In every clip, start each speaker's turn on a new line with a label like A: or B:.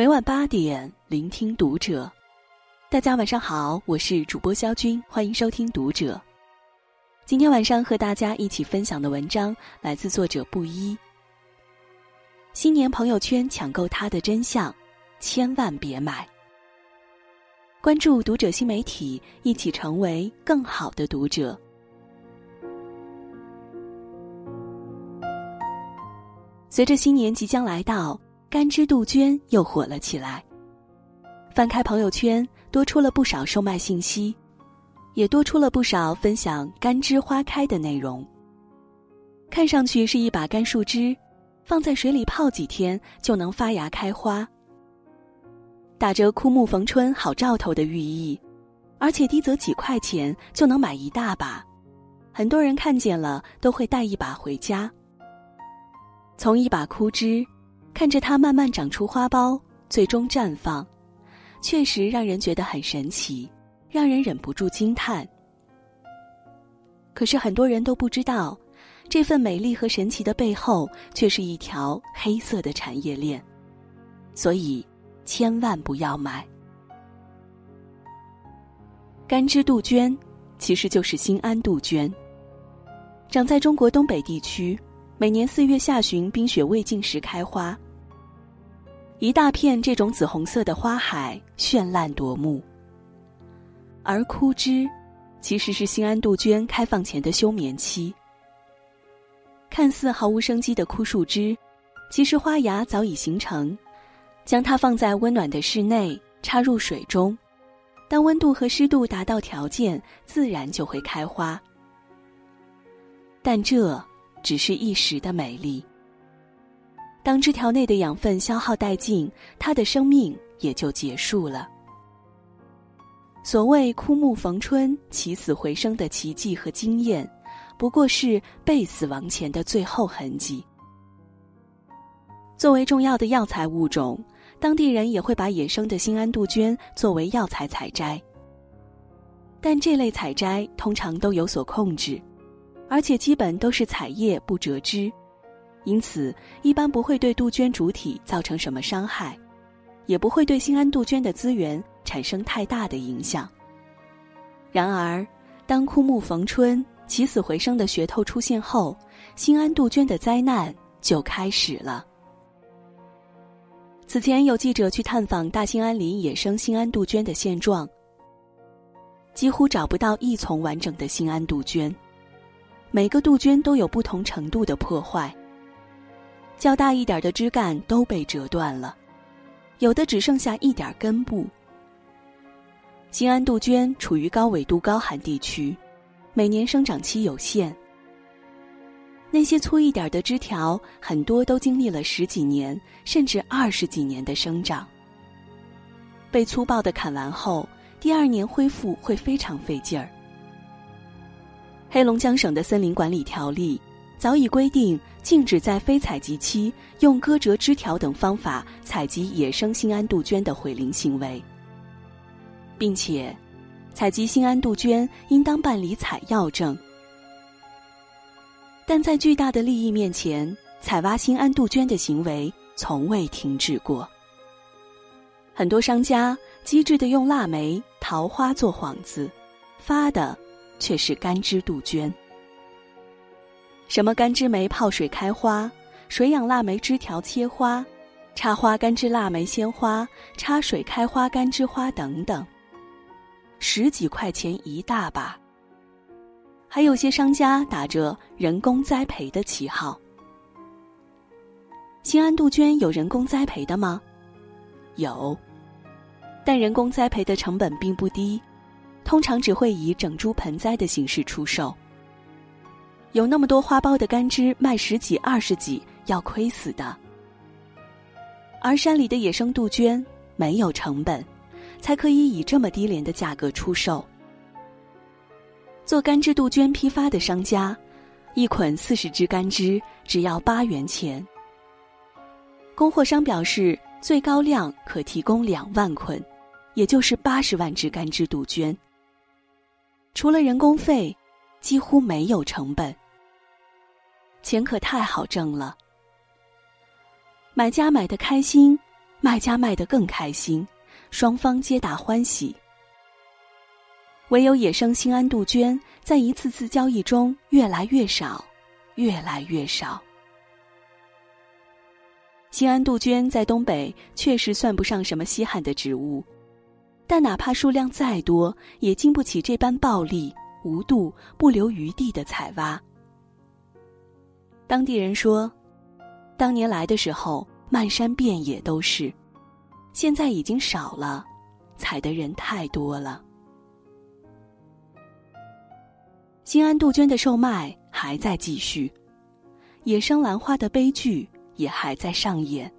A: 每晚八点，聆听读者。大家晚上好，我是主播肖军，欢迎收听《读者》。今天晚上和大家一起分享的文章来自作者布衣。新年朋友圈抢购它的真相，千万别买。关注《读者》新媒体，一起成为更好的读者。随着新年即将来到。干枝杜鹃又火了起来。翻开朋友圈，多出了不少售卖信息，也多出了不少分享干枝花开的内容。看上去是一把干树枝，放在水里泡几天就能发芽开花，打着枯木逢春好兆头的寓意，而且低则几块钱就能买一大把，很多人看见了都会带一把回家。从一把枯枝。看着它慢慢长出花苞，最终绽放，确实让人觉得很神奇，让人忍不住惊叹。可是很多人都不知道，这份美丽和神奇的背后，却是一条黑色的产业链，所以千万不要买。干枝杜鹃，其实就是新安杜鹃，长在中国东北地区。每年四月下旬，冰雪未尽时开花。一大片这种紫红色的花海，绚烂夺目。而枯枝，其实是新安杜鹃开放前的休眠期。看似毫无生机的枯树枝，其实花芽早已形成。将它放在温暖的室内，插入水中，当温度和湿度达到条件，自然就会开花。但这。只是一时的美丽。当枝条内的养分消耗殆尽，它的生命也就结束了。所谓枯木逢春、起死回生的奇迹和经验，不过是被死亡前的最后痕迹。作为重要的药材物种，当地人也会把野生的新安杜鹃作为药材采摘。但这类采摘通常都有所控制。而且基本都是采叶不折枝，因此一般不会对杜鹃主体造成什么伤害，也不会对新安杜鹃的资源产生太大的影响。然而，当枯木逢春、起死回生的噱头出现后，新安杜鹃的灾难就开始了。此前有记者去探访大兴安岭野生新安杜鹃的现状，几乎找不到一丛完整的新安杜鹃。每个杜鹃都有不同程度的破坏。较大一点的枝干都被折断了，有的只剩下一点根部。新安杜鹃处于高纬度高寒地区，每年生长期有限。那些粗一点的枝条，很多都经历了十几年甚至二十几年的生长。被粗暴的砍完后，第二年恢复会非常费劲儿。黑龙江省的森林管理条例早已规定，禁止在非采集期用割折枝条等方法采集野生新安杜鹃的毁林行为，并且，采集新安杜鹃应当办理采药证。但在巨大的利益面前，采挖新安杜鹃的行为从未停止过。很多商家机智的用腊梅、桃花做幌子，发的。却是干枝杜鹃。什么干枝梅泡水开花，水养腊梅枝条切花，插花干枝腊梅鲜花，插水开花干枝花等等，十几块钱一大把。还有些商家打着人工栽培的旗号。新安杜鹃有人工栽培的吗？有，但人工栽培的成本并不低。通常只会以整株盆栽的形式出售。有那么多花苞的干枝卖十几二十几，要亏死的。而山里的野生杜鹃没有成本，才可以以这么低廉的价格出售。做干枝杜鹃批发的商家，一捆四十支干枝只要八元钱。供货商表示，最高量可提供两万捆，也就是八十万只干枝杜鹃。除了人工费，几乎没有成本。钱可太好挣了。买家买的开心，卖家卖得更开心，双方皆大欢喜。唯有野生兴安杜鹃在一次次交易中越来越少，越来越少。兴安杜鹃在东北确实算不上什么稀罕的植物，但哪怕数量再多，也经不起这般暴力、无度、不留余地的采挖。当地人说，当年来的时候漫山遍野都是，现在已经少了，采的人太多了。新安杜鹃的售卖还在继续，野生兰花的悲剧也还在上演。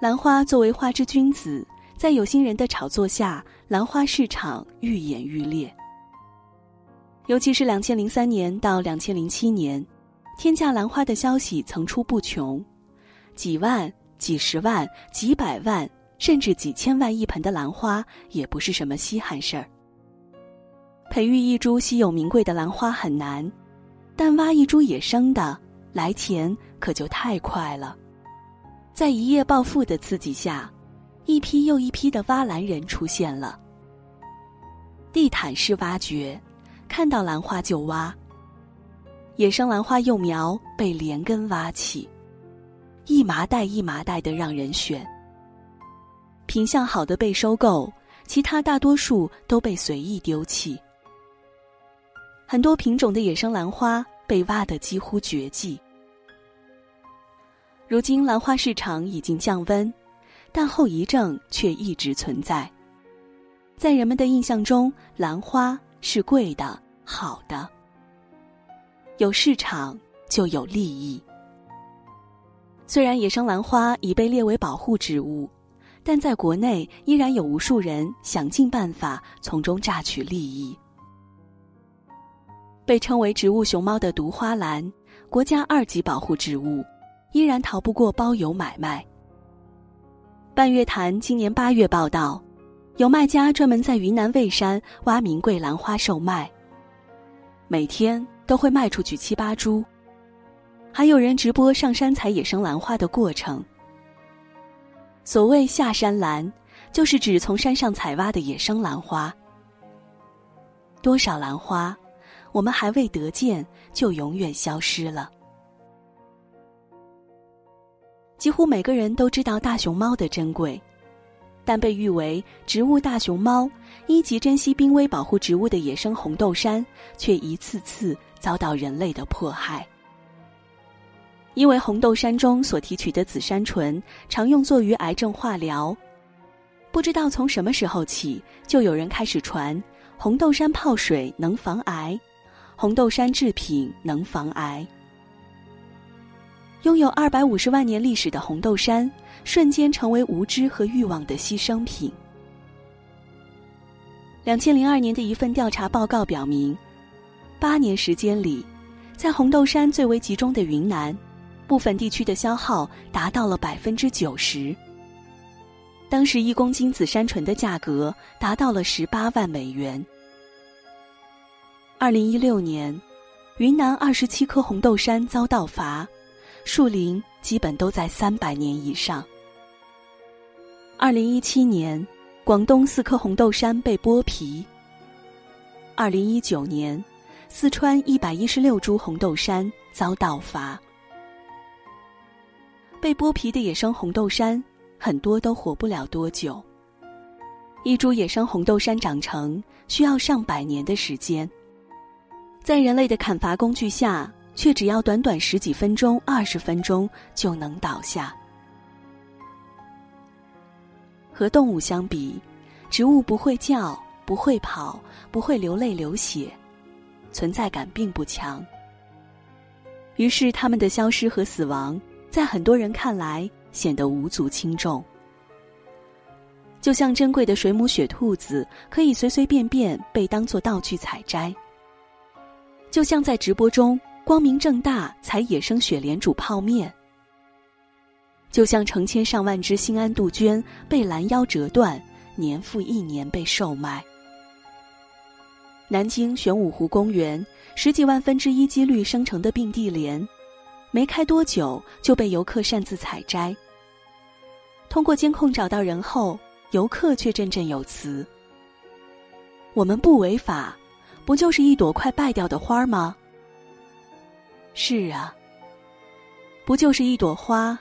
A: 兰花作为花之君子，在有心人的炒作下，兰花市场愈演愈烈。尤其是两千零三年到两千零七年，天价兰花的消息层出不穷，几万、几十万、几百万，甚至几千万一盆的兰花，也不是什么稀罕事儿。培育一株稀有名贵的兰花很难，但挖一株野生的，来钱可就太快了。在一夜暴富的刺激下，一批又一批的挖兰人出现了。地毯式挖掘，看到兰花就挖。野生兰花幼苗被连根挖起，一麻袋一麻袋的让人选。品相好的被收购，其他大多数都被随意丢弃。很多品种的野生兰花被挖得几乎绝迹。如今兰花市场已经降温，但后遗症却一直存在。在人们的印象中，兰花是贵的、好的。有市场就有利益。虽然野生兰花已被列为保护植物，但在国内依然有无数人想尽办法从中榨取利益。被称为植物熊猫的毒花兰，国家二级保护植物，依然逃不过包邮买卖。半月谈今年八月报道，有卖家专门在云南蔚山挖名贵兰花售卖，每天都会卖出去七八株。还有人直播上山采野生兰花的过程。所谓下山兰，就是指从山上采挖的野生兰花。多少兰花？我们还未得见，就永远消失了。几乎每个人都知道大熊猫的珍贵，但被誉为植物大熊猫、一级珍稀濒危保护植物的野生红豆杉，却一次次遭到人类的迫害。因为红豆杉中所提取的紫杉醇常用作于癌症化疗，不知道从什么时候起，就有人开始传红豆杉泡水能防癌。红豆杉制品能防癌。拥有二百五十万年历史的红豆杉，瞬间成为无知和欲望的牺牲品。两千零二年的一份调查报告表明，八年时间里，在红豆杉最为集中的云南，部分地区的消耗达到了百分之九十。当时一公斤紫杉醇的价格达到了十八万美元。二零一六年，云南二十七棵红豆杉遭盗伐，树龄基本都在三百年以上。二零一七年，广东四棵红豆杉被剥皮。二零一九年，四川一百一十六株红豆杉遭盗伐。被剥皮的野生红豆杉很多都活不了多久。一株野生红豆杉长成需要上百年的时间。在人类的砍伐工具下，却只要短短十几分钟、二十分钟就能倒下。和动物相比，植物不会叫、不会跑、不会流泪流血，存在感并不强。于是，它们的消失和死亡，在很多人看来显得无足轻重。就像珍贵的水母雪兔子，可以随随便便被当作道具采摘。就像在直播中光明正大采野生雪莲煮泡面，就像成千上万只兴安杜鹃被拦腰折断，年复一年被售卖。南京玄武湖公园十几万分之一几率生成的并蒂莲，没开多久就被游客擅自采摘。通过监控找到人后，游客却振振有词：“我们不违法，不就是一朵快败掉的花吗？”是啊，不就是一朵花，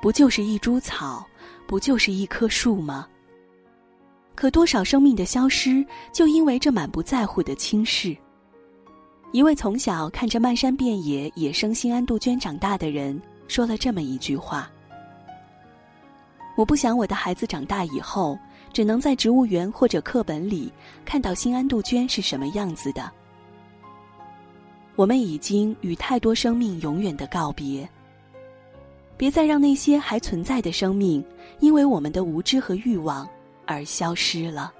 A: 不就是一株草，不就是一棵树吗？可多少生命的消失，就因为这满不在乎的轻视。一位从小看着漫山遍野野生新安杜鹃长大的人，说了这么一句话：“我不想我的孩子长大以后，只能在植物园或者课本里看到新安杜鹃是什么样子的。我们已经与太多生命永远的告别。别再让那些还存在的生命，因为我们的无知和欲望。”而消失了。